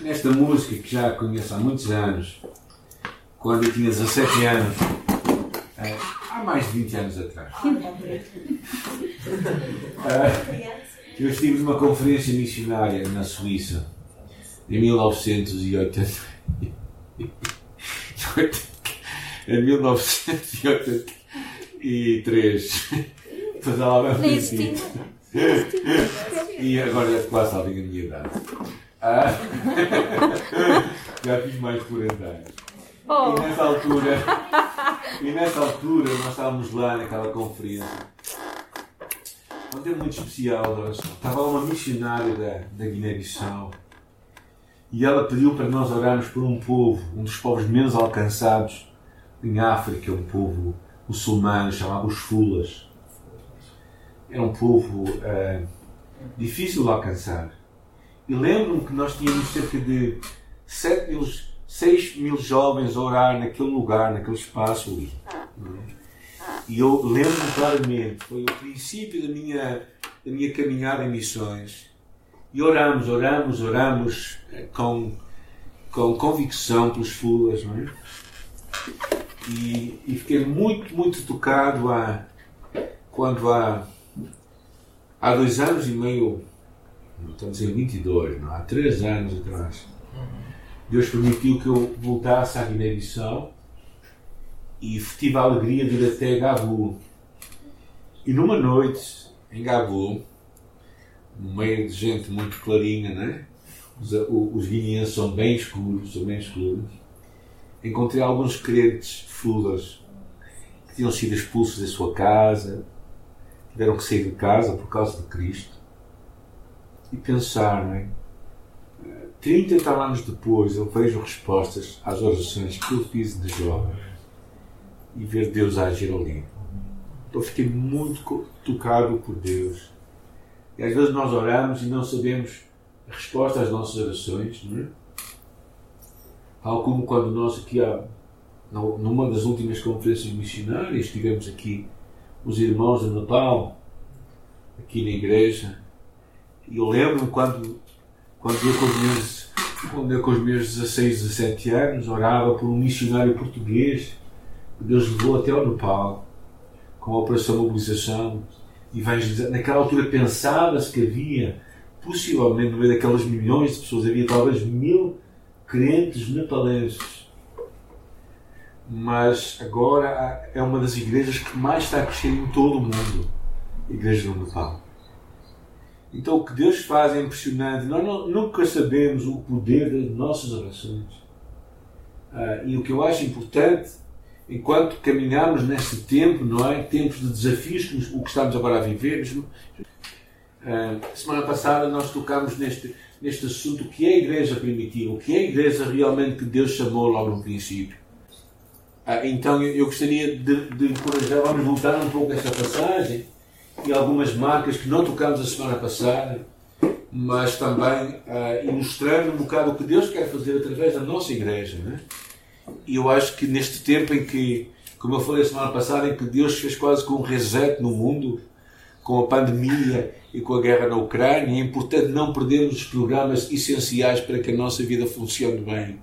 nesta música que já conheço há muitos anos, quando eu tinha 17 anos, é, há mais de 20 anos atrás. É, eu estive numa conferência missionária na Suíça em 1980. em 1983. Pois ela vai. E agora já quase sabem a minha idade. Ah, já fiz mais de 40 anos. Oh. E nessa altura, e nessa altura nós estávamos lá naquela conferência. Um tempo muito especial, estava uma missionária da, da Guiné-Bissau e ela pediu para nós orarmos por um povo, um dos povos menos alcançados em África, um povo muçulmano chamado os Fulas. É um povo uh, difícil de alcançar. E lembro-me que nós tínhamos cerca de 7 mil, 6 mil jovens a orar naquele lugar, naquele espaço ali. E eu lembro-me claramente, foi o princípio da minha, da minha caminhada em missões. E oramos, oramos, oramos eh, com, com convicção pelos fulas, não é? E, e fiquei muito, muito tocado a, quando há, há dois anos e meio estamos em 22, não? há três anos atrás, Deus permitiu que eu voltasse à Guiné-Bissau e tive a alegria de ir até Gabu. E numa noite, em Gabu, no meio de gente muito clarinha, né? os, os guineenses são bem escuros, são bem escuros, encontrei alguns crentes fulas que tinham sido expulsos da sua casa, tiveram que sair de casa por causa de Cristo e pensar, não é? 30 e tal anos depois eu vejo respostas às orações que eu fiz de jovem e ver Deus agir ali. Então fiquei muito tocado por Deus. E às vezes nós oramos e não sabemos a resposta às nossas orações, não é? Tal como quando nós aqui há, numa das últimas conferências missionárias tivemos aqui os irmãos de Natal aqui na igreja e eu lembro-me quando, quando, eu com os meus, quando eu com os meus 16, 17 anos orava por um missionário português que Deus levou até ao Nepal com a Operação Mobilização Evangelização. Naquela altura pensava-se que havia, possivelmente no meio daquelas milhões de pessoas, havia talvez mil crentes nepalenses. Mas agora é uma das igrejas que mais está a crescer em todo o mundo a Igreja do Nepal. Então o que Deus faz é impressionante. Nós não, nunca sabemos o poder das nossas orações. Ah, e o que eu acho importante, enquanto caminhamos neste tempo, não é? Tempos de desafios, como o que estamos agora a viver. Ah, semana passada nós tocámos neste, neste assunto, o que é a igreja primitiva, o que é a igreja realmente que Deus chamou logo no princípio. Ah, então eu, eu gostaria de, de encorajar, vamos voltar um pouco a esta passagem e algumas marcas que não tocámos a semana passada, mas também uh, ilustrando um bocado o que Deus quer fazer através da nossa igreja. Né? E eu acho que neste tempo em que, como eu falei a semana passada, em que Deus fez quase com um reset no mundo, com a pandemia e com a guerra na Ucrânia, é importante não perdermos os programas essenciais para que a nossa vida funcione bem.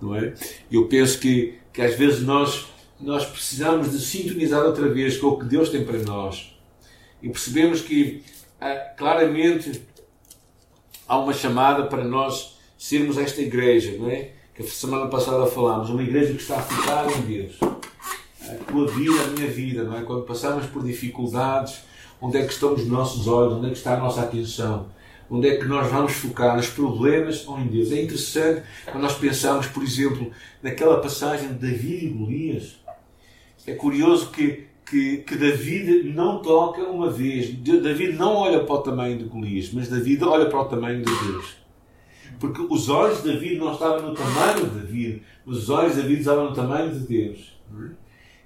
Não é? Eu penso que, que às vezes nós, nós precisamos de sintonizar outra vez com o que Deus tem para nós e percebemos que ah, claramente há uma chamada para nós sermos esta igreja, não é? Que a semana passada falámos, uma igreja que está focada em Deus. A tua vida, a minha vida, não é? Quando passamos por dificuldades, onde é que estão os nossos olhos, onde é que está a nossa atenção? Onde é que nós vamos focar? Nos problemas ou em Deus? É interessante quando nós pensamos, por exemplo, naquela passagem de Davi e Golias. É curioso que que, que David não toca uma vez. David não olha para o tamanho de Golias, mas David olha para o tamanho de Deus. Porque os olhos de David não estavam no tamanho de David, os olhos de David estavam no tamanho de Deus.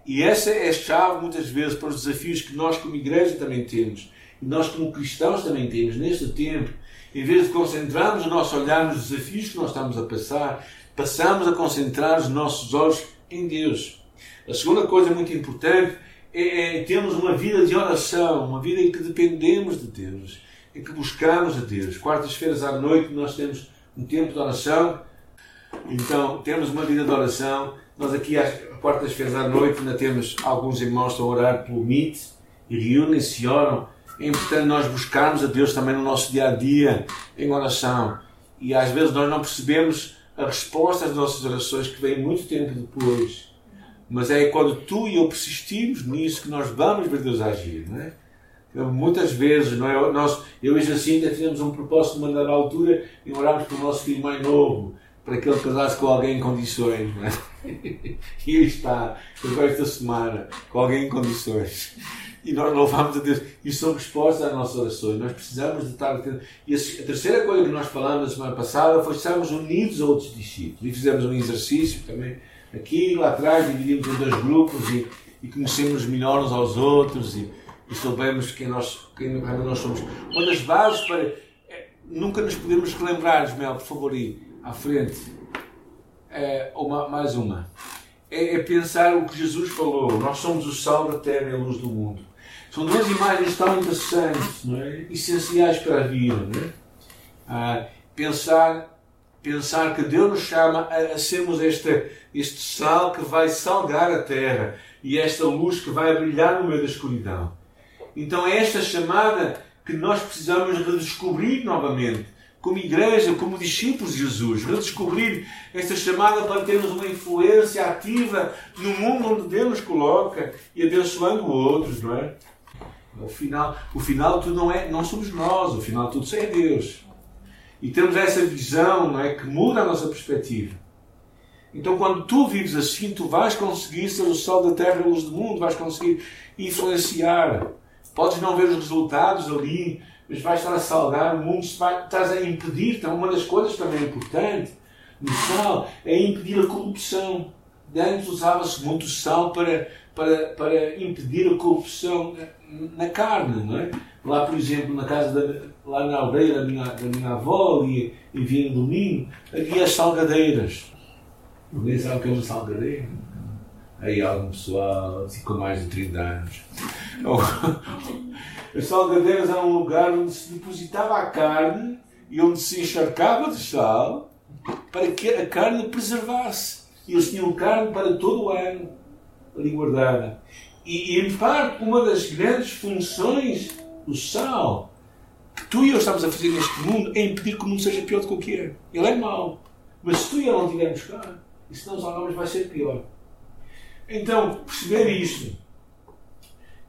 E essa é a chave, muitas vezes, para os desafios que nós, como igreja, também temos. E nós, como cristãos, também temos neste tempo. Em vez de concentrarmos o nosso olhar nos desafios que nós estamos a passar, passamos a concentrar os nossos olhos em Deus. A segunda coisa muito importante é, é, temos uma vida de oração, uma vida em que dependemos de Deus, em que buscamos a Deus. Quartas-feiras à noite nós temos um tempo de oração. Então, temos uma vida de oração. Nós aqui, às quartas-feiras à noite, ainda temos alguns irmãos a orar pelo Meet e reúnem-se e oram. É importante nós buscarmos a Deus também no nosso dia a dia, em oração. E às vezes nós não percebemos a resposta às nossas orações que vem muito tempo depois. Mas é quando tu e eu persistimos nisso que nós vamos ver Deus agir, não é? Então, muitas vezes, não é? Nós, eu e Jacinta fizemos um propósito de mandar à altura e orámos para o nosso filho mais novo, para que ele casasse com alguém em condições, não é? E aí está, agora esta semana, com alguém em condições. E nós louvamos a Deus. E são respostas às nossas orações. Nós precisamos de estar. E a terceira coisa que nós falamos na semana passada foi estarmos unidos a outros discípulos. E fizemos um exercício também aqui lá atrás, dividimos em dois grupos e, e conhecemos melhor uns aos outros e, e soubemos quem nós, quem nós somos. Uma das bases para. É, nunca nos podemos relembrar, Ismael, por favor, aí à frente. É, uma, mais uma. É, é pensar o que Jesus falou. Nós somos o sal da terra e a luz do mundo. São duas imagens tão interessantes, não é? essenciais para a vida. Não é? Ah, pensar, pensar que Deus nos chama a, a sermos este, este sal que vai salgar a terra e esta luz que vai brilhar no meio da escuridão. Então é esta chamada que nós precisamos redescobrir novamente, como igreja, como discípulos de Jesus, redescobrir esta chamada para termos uma influência ativa no mundo onde Deus nos coloca e abençoando outros, não é? O final, o final tudo não, é, não somos nós, o final tudo é Deus. E temos essa visão não é, que muda a nossa perspectiva. Então, quando tu vives assim, tu vais conseguir ser o sol da terra a luz do mundo, vais conseguir influenciar. Podes não ver os resultados ali, mas vais estar a salgar o mundo, estás a impedir. Então, uma das coisas também importante no sal é impedir a corrupção. Antes usava-se muito sal para, para, para impedir a corrupção na carne, não é? Lá, por exemplo, na casa da, lá na aldeia da minha, da minha avó, e, e vinha domingo, havia as salgadeiras. Ninguém sabe o que é uma salgadeira? Aí algum pessoal, assim, com mais de 30 anos. As salgadeiras eram um lugar onde se depositava a carne e onde se encharcava de sal para que a carne preservasse. E eles tinham carne para todo o ano ali guardada. E, em parte, uma das grandes funções do sal que tu e eu estamos a fazer neste mundo é impedir que o mundo seja pior do que é. Ele é mau. Mas se tu e eu não estivermos cá, e se não os salgamos, vai ser pior. Então, perceber isto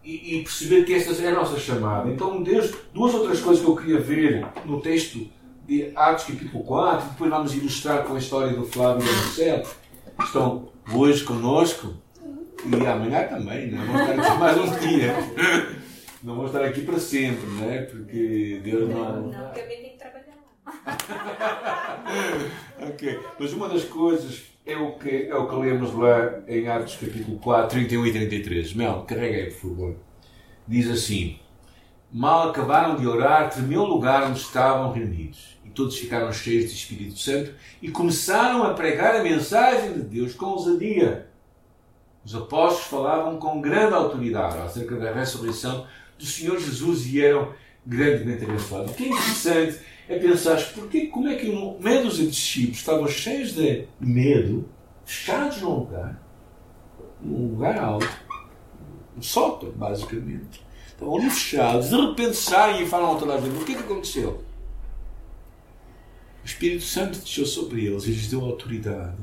e, e, perceber que esta é a nossa chamada. Então, Deus, duas outras coisas que eu queria ver no texto de Atos capítulo 4, depois vamos ilustrar com a história do Flávio e do Marcelo, estão hoje conosco e amanhã também, né? vamos estar aqui mais um dia. Não vou estar aqui para sempre, né? porque Deus não. Não, porque alguém tem que trabalhar lá. ok, mas uma das coisas é o que, é o que lemos lá em Atos capítulo 4, 31 e 33. Mel, carrega aí, por favor. Diz assim: Mal acabaram de orar, tremeu o lugar onde estavam reunidos. E todos ficaram cheios de Espírito Santo e começaram a pregar a mensagem de Deus com ousadia os apóstolos falavam com grande autoridade acerca da ressurreição do Senhor Jesus e eram grandemente abençoados. O que é interessante é pensar porque, como é que meio dos discípulos estavam cheios de medo, fechados num lugar, num lugar alto, um sótão, basicamente. Estavam ali fechados, de repente saem e falam a toda a o que é que aconteceu? O Espírito Santo desceu sobre eles e lhes deu autoridade.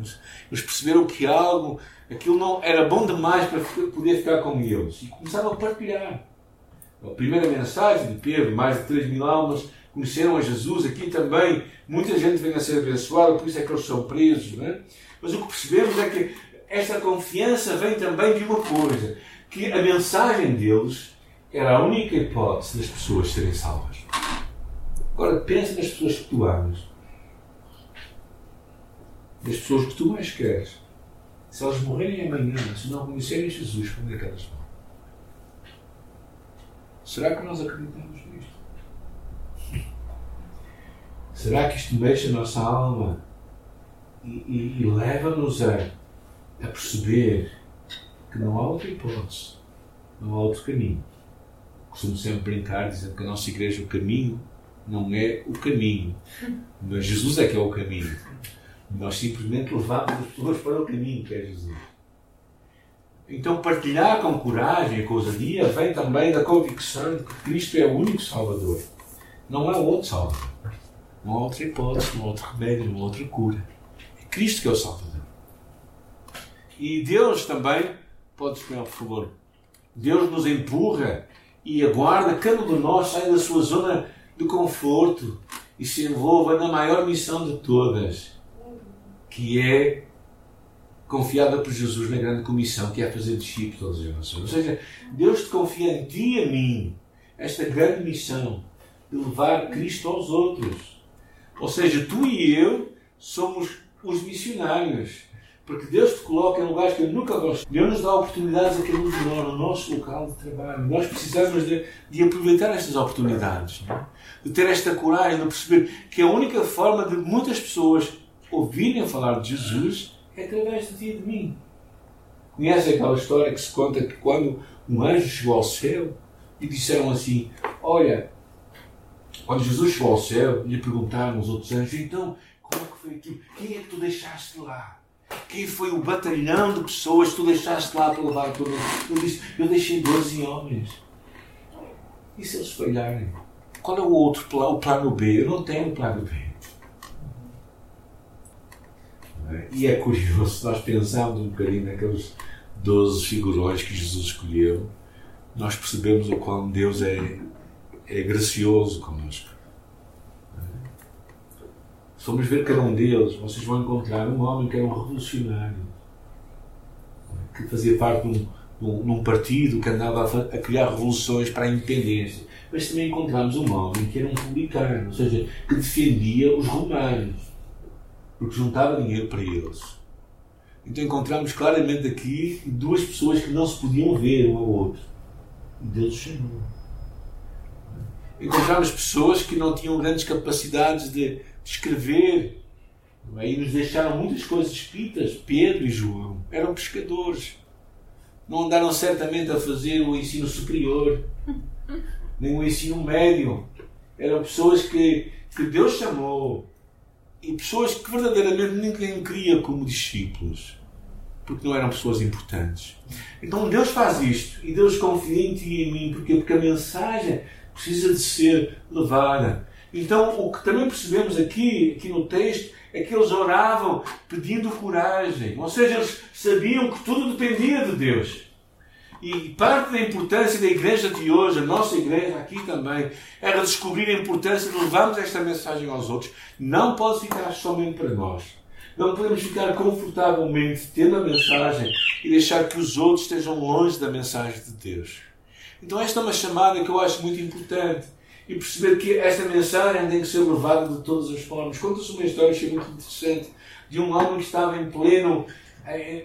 Eles perceberam que algo, aquilo não era bom demais para poder ficar com eles. E começaram a partilhar. A primeira mensagem de Pedro, mais de 3 mil almas conheceram a Jesus. Aqui também muita gente vem a ser abençoada, por isso é que eles são presos. Não é? Mas o que percebemos é que esta confiança vem também de uma coisa: que a mensagem deles era a única hipótese das pessoas serem salvas. Agora pensa nas pessoas que tu amas das pessoas que tu mais queres, se elas morrerem amanhã, se não conhecerem Jesus, como é que elas vão? Será que nós acreditamos nisto? Será que isto mexe a nossa alma e, e, e leva-nos a, a perceber que não há outra hipótese, não há outro caminho? Costumo sempre brincar dizendo que a nossa igreja o caminho, não é o caminho. Mas Jesus é que é o caminho. Nós simplesmente levamos as pessoas para o caminho que é Jesus. Então, partilhar com coragem e com ousadia vem também da convicção de que Cristo é o único Salvador. Não há outro Salvador. Há outra hipótese, há outro remédio, há outra cura. É Cristo que é o Salvador. E Deus também, pode escolher, por favor, Deus nos empurra e aguarda cada um de nós saia da sua zona de conforto e se envolva na maior missão de todas, que é confiada por Jesus na grande comissão, que é fazer discípulos todas as nações. Ou seja, Deus te confia em ti e a mim esta grande missão de levar Cristo aos outros. Ou seja, tu e eu somos os missionários. Porque Deus te coloca em lugares que eu nunca gosto. Deus nos dá oportunidades a cada um de nós, no nosso local de trabalho. Nós precisamos de, de aproveitar estas oportunidades. É? De ter esta coragem de perceber que a única forma de muitas pessoas ouvirem falar de Jesus é através de ti e de mim. Conhece aquela história que se conta que quando um anjo chegou ao céu e disseram assim: Olha, quando Jesus chegou ao céu, lhe perguntaram os outros anjos: Então, como é que foi aquilo? Quem é que tu deixaste lá? Quem foi o batalhão de pessoas que tu deixaste lá para levar todo Ele disse: Eu deixei 12 homens. E se eles falharem? Qual é o outro plano, o plano B? Eu não tenho plano B. E é curioso, nós pensamos um bocadinho naqueles 12 figurões que Jesus escolheu, nós percebemos o quão Deus é, é gracioso conosco. Se formos ver cada um deles, vocês vão encontrar um homem que era um revolucionário, que fazia parte de um, de um partido que andava a, a, criar revoluções para a independência. Mas também encontramos um homem que era um publicano, ou seja, que defendia os romanos, porque juntava dinheiro para eles. Então encontramos claramente aqui duas pessoas que não se podiam ver um ao outro. E Deus chamou. Encontramos pessoas que não tinham grandes capacidades de escrever. É? E nos deixaram muitas coisas escritas. Pedro e João eram pescadores. Não andaram certamente a fazer o ensino superior, nem o ensino médio. Eram pessoas que, que Deus chamou e pessoas que verdadeiramente ninguém queria como discípulos, porque não eram pessoas importantes. Então Deus faz isto e Deus confia em ti e em mim, porque, porque a mensagem precisa de ser levada. Então, o que também percebemos aqui, aqui no texto é que eles oravam pedindo coragem. Ou seja, eles sabiam que tudo dependia de Deus. E parte da importância da igreja de hoje, a nossa igreja aqui também, era descobrir a importância de levarmos esta mensagem aos outros. Não pode ficar somente para nós. Não podemos ficar confortavelmente tendo a mensagem e deixar que os outros estejam longe da mensagem de Deus. Então, esta é uma chamada que eu acho muito importante e perceber que esta mensagem tem que ser levada de todas as formas. Conta-se uma história achei muito interessante de um homem que estava em pleno,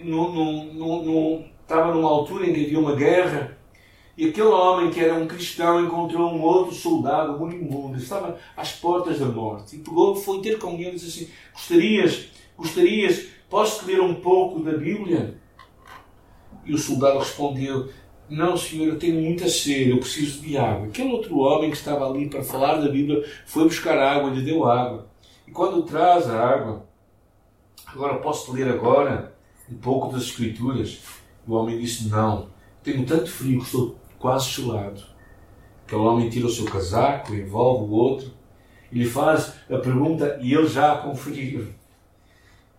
no, no, no, estava numa altura em que havia uma guerra e aquele homem que era um cristão encontrou um outro soldado moribundo, estava às portas da morte e pegou, foi ter com ele e disse assim: Gostarias, gostarias, posso ler um pouco da Bíblia? E o soldado respondeu: não, senhor, eu tenho muita sede, eu preciso de água. Aquele outro homem que estava ali para falar da Bíblia foi buscar água, lhe deu água. E quando traz a água, agora posso ler agora um pouco das Escrituras? O homem disse: Não, tenho tanto frio que estou quase gelado. Aquele homem tira o seu casaco, envolve o outro e lhe faz a pergunta e ele já com frio.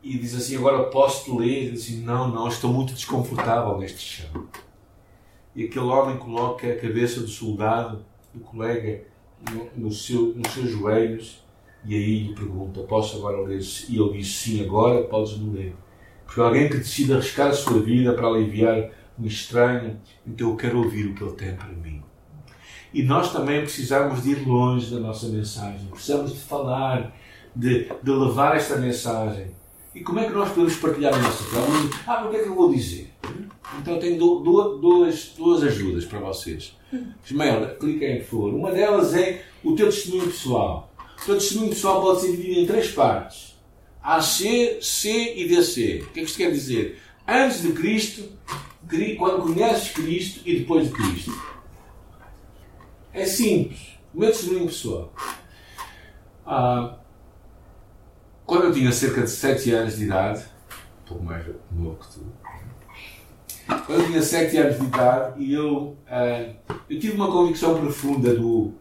E diz assim: Agora posso ler? E diz assim: Não, não, estou muito desconfortável neste chão e aquele homem coloca a cabeça do soldado, do colega, no, no seu, nos seus joelhos e aí lhe pergunta: Posso agora ler? E ele diz: Sim, agora podes-me ler. Porque alguém que decide arriscar a sua vida para aliviar um estranho, então eu quero ouvir o que ele tem para mim. E nós também precisamos de ir longe da nossa mensagem, precisamos de falar, de, de levar esta mensagem. E como é que nós podemos partilhar a nossa fé? Ah, o que é que eu vou dizer? Então tenho duas, duas, duas ajudas para vocês. Ismael, cliquem, por favor. Uma delas é o teu testemunho pessoal. O teu testemunho pessoal pode ser dividido em três partes. AC, C e DC. O que é que isto quer dizer? Antes de Cristo, quando conheces Cristo e depois de Cristo. É simples. O meu testemunho pessoal. Ah, quando eu tinha cerca de 7 anos de idade, um pouco mais novo que tu, quando eu tinha 7 anos de idade, e eu, ah, eu tive uma convicção profunda do,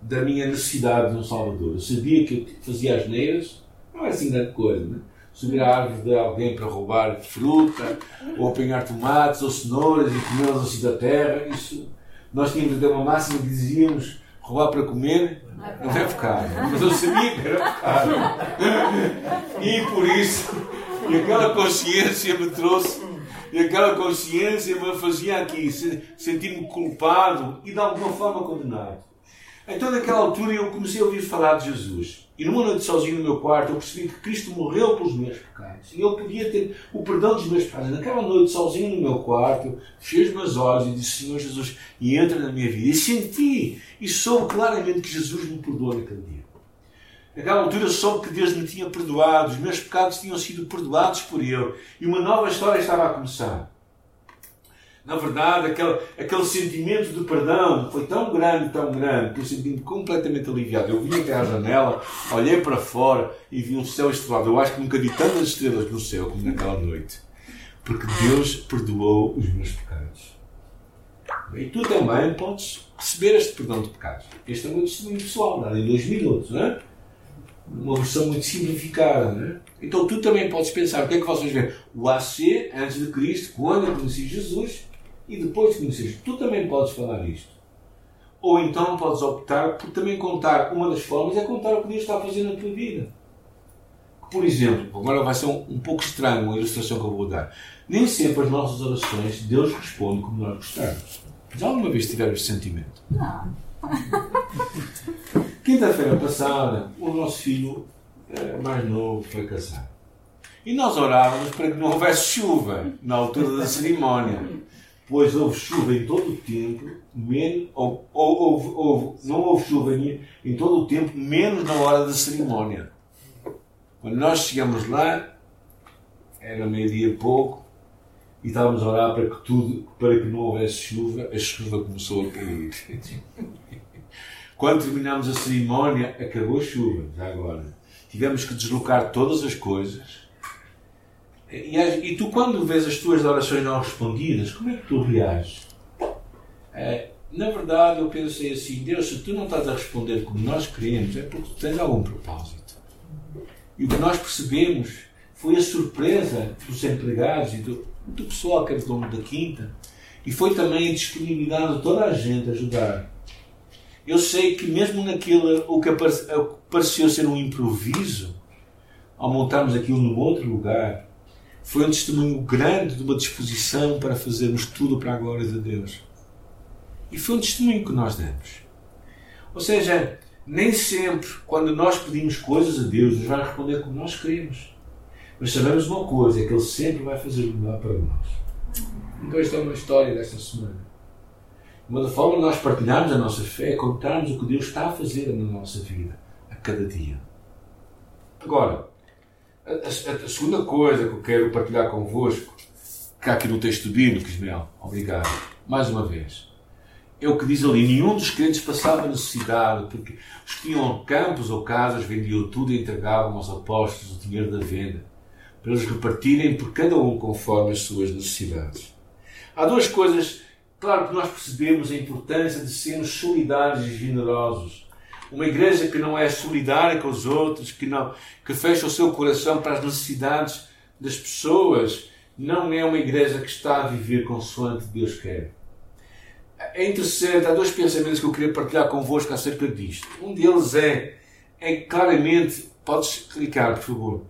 da minha necessidade de um Salvador. Eu sabia que fazia as neiras, não é assim grande coisa, né? subir à árvore de alguém para roubar fruta, ou apanhar tomates ou cenouras e comê-las assim da terra. Isso, nós tínhamos até uma máxima que dizíamos roubar para comer não é pecado. Mas eu sabia que era pecado. E por isso, e aquela consciência me trouxe, e aquela consciência me fazia aqui sentir-me culpado e de alguma forma condenado. Então, naquela altura, eu comecei a ouvir falar de Jesus. E numa noite sozinho no meu quarto, eu percebi que Cristo morreu pelos meus pecados. E eu podia ter o perdão dos meus pecados. Naquela noite, sozinho no meu quarto, fechei os meus olhos e disse: Senhor Jesus, e entra na minha vida. E senti e soube claramente que Jesus me perdoou naquele dia. Naquela altura soube que Deus me tinha perdoado, os meus pecados tinham sido perdoados por Ele. E uma nova história estava a começar. Na verdade, aquele, aquele sentimento de perdão foi tão grande, tão grande, que eu senti-me completamente aliviado. Eu vim até à janela, olhei para fora e vi um céu estrelado. Eu acho que nunca vi tantas estrelas no céu como naquela noite. Porque Deus perdoou os meus pecados. E tu também podes receber este perdão de pecados. Este é um testemunho pessoal, dado em dois minutos, não é? Uma versão muito simplificada, não é? Então tu também podes pensar, o que é que vocês veem? O AC, antes de Cristo, quando eu conheci Jesus, e depois de conheceres, tu também podes falar isto. Ou então podes optar por também contar, uma das formas é contar o que Deus está a fazer na tua vida. Por exemplo, agora vai ser um, um pouco estranho a ilustração que eu vou dar. Nem sempre as nossas orações Deus responde como nós gostamos. Já alguma vez tiveram este sentimento? Não. Quinta-feira passada, o nosso filho eh, mais novo foi casar. E nós orávamos para que não houvesse chuva na altura da cerimónia pois houve chuva em todo o tempo, menos, ou, ou, ou, não houve chuva em, em todo o tempo, menos na hora da cerimónia. Quando nós chegamos lá, era meio-dia pouco, e estávamos a orar para que tudo, para que não houvesse chuva, a chuva começou a cair. Quando terminámos a cerimónia, acabou a chuva, já agora. Tivemos que deslocar todas as coisas e, e, tu, quando vês as tuas orações não respondidas, como é que tu reages? É, na verdade, eu pensei assim: Deus, se tu não estás a responder como nós queremos, é porque tu tens algum propósito. E o que nós percebemos foi a surpresa dos empregados e do, do pessoal que é dono da quinta, e foi também a disponibilidade de toda a gente a ajudar. Eu sei que, mesmo naquilo o que pareceu ser um improviso, ao montarmos aquilo num outro lugar, foi um testemunho grande de uma disposição para fazermos tudo para a glória de Deus. E foi um testemunho que nós demos. Ou seja, nem sempre, quando nós pedimos coisas a Deus, Deus vai responder como nós queremos. Mas sabemos uma coisa, é que Ele sempre vai fazer o melhor para nós. Então, esta é uma história desta semana. Uma da forma nós partilharmos a nossa fé é contarmos o que Deus está a fazer na nossa vida, a cada dia. Agora, a, a, a, segunda coisa que eu quero partilhar convosco, que há aqui no texto bíblico, Ismael, obrigado, mais uma vez, é o que diz ali: nenhum dos crentes passava necessidade, porque os que tinham campos ou casas vendiam tudo e entregavam aos apóstolos o dinheiro da venda, para eles repartirem por cada um conforme as suas necessidades. Há duas coisas, claro que nós percebemos a importância de sermos solidários e generosos uma igreja que não é solidária com os outros, que, não, que fecha o seu coração para as necessidades das pessoas, não é uma igreja que está a viver consoante Deus quer. É interessante, há dois pensamentos que eu queria partilhar convosco acerca disto. Um deles é, é claramente, podes clicar, por favor,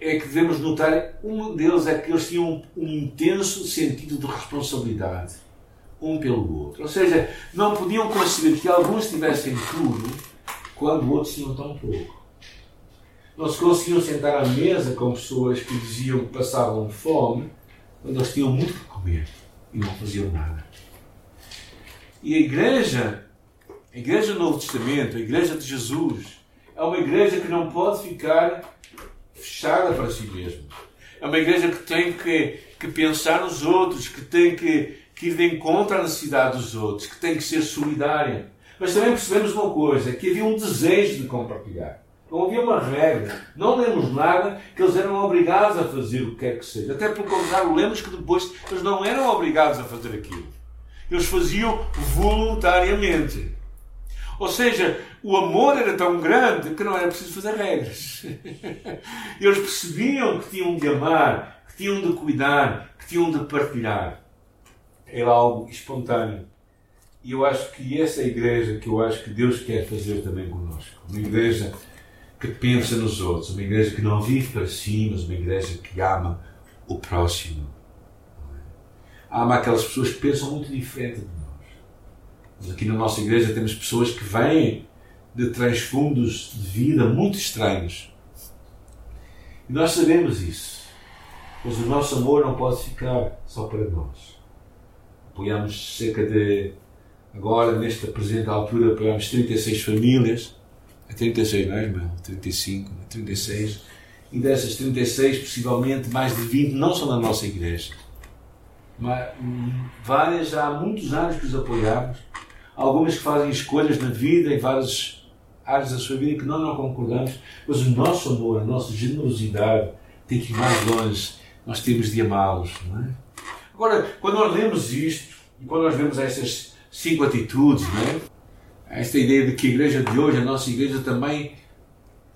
é que devemos notar, um deles é que eles tinham um, um intenso sentido de responsabilidade um pelo outro. Ou seja, não podiam conceber que alguns tivessem tudo quando outros tinham tão pouco. Não se conseguiam sentar à mesa com pessoas que diziam que passavam fome quando eles tinham muito que comer e não faziam nada. E a igreja, a igreja do Novo Testamento, a igreja de Jesus, é uma igreja que não pode ficar fechada para si mesma. É uma igreja que tem que, que pensar nos outros, que tem que que ir de encontro à necessidade dos outros, que tem que ser solidária. Mas também percebemos uma coisa, que havia um desejo de compartilhar. Não havia uma regra. Não lemos nada que eles eram obrigados a fazer o que quer que seja. Até pelo contrário, lemos que depois eles não eram obrigados a fazer aquilo. Eles faziam voluntariamente. Ou seja, o amor era tão grande que não era preciso fazer regras. Eles percebiam que tinham de amar, que tinham de cuidar, que tinham de partilhar. Era algo espontâneo. E eu acho que essa é a igreja que eu acho que Deus quer fazer também conosco. Uma igreja que pensa nos outros, uma igreja que não vive para si, mas uma igreja que ama o próximo. Ama aquelas pessoas que pensam muito diferente de nós. Aqui na nossa igreja temos pessoas que vêm de transfundos de vida muito estranhos. E nós sabemos isso. Mas o nosso amor não pode ficar só para nós. Apoiamos cerca de Agora, nesta presente altura, apoiamos 36 famílias. É 36, não é, irmão? 35, 36. E dessas 36, possivelmente mais de 20 não são da nossa igreja. Mas, várias já há muitos anos que os apoiamos. Algumas que fazem escolhas na vida, em várias áreas da sua vida, que nós não concordamos. Mas o nosso amor, a nossa generosidade tem que ir mais longe. Nós temos de amá-los, não é? Agora, quando nós lemos isto, e quando nós vemos estas cinco atitudes, né? Esta ideia de que a igreja de hoje, a nossa igreja também,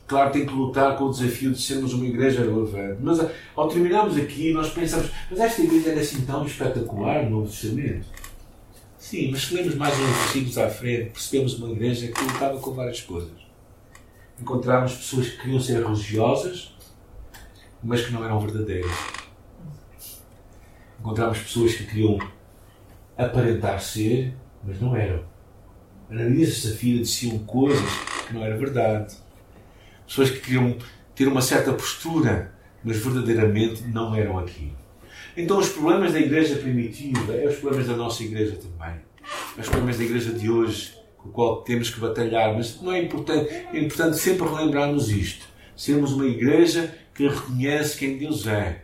claro, tem que lutar com o desafio de sermos uma igreja relevante. Mas ao terminarmos aqui, nós pensamos, mas esta igreja era assim tão espetacular no Novo Testamento? Sim, mas se lemos mais uns versículos à frente, percebemos uma igreja que lutava com várias coisas. Encontramos pessoas que queriam ser religiosas, mas que não eram verdadeiras. Encontramos pessoas que queriam aparentar ser, mas não eram. Ananias e Safira diziam coisas que não era verdade. Pessoas que queriam ter uma certa postura, mas verdadeiramente não eram aquilo. Então os problemas da igreja primitiva é os problemas da nossa igreja também. É os problemas da igreja de hoje, com o qual temos que batalhar. Mas não é importante, é importante sempre relembrarmos isto. Sermos uma igreja que reconhece quem Deus é.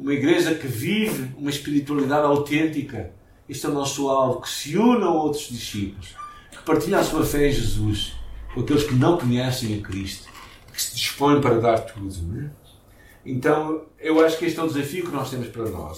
Uma igreja que vive uma espiritualidade autêntica este é o nosso alvo, que se una a outros discípulos, que partilhem a sua fé em Jesus com aqueles que não conhecem a Cristo, que se dispõem para dar tudo. É? Então, eu acho que este é o desafio que nós temos para nós.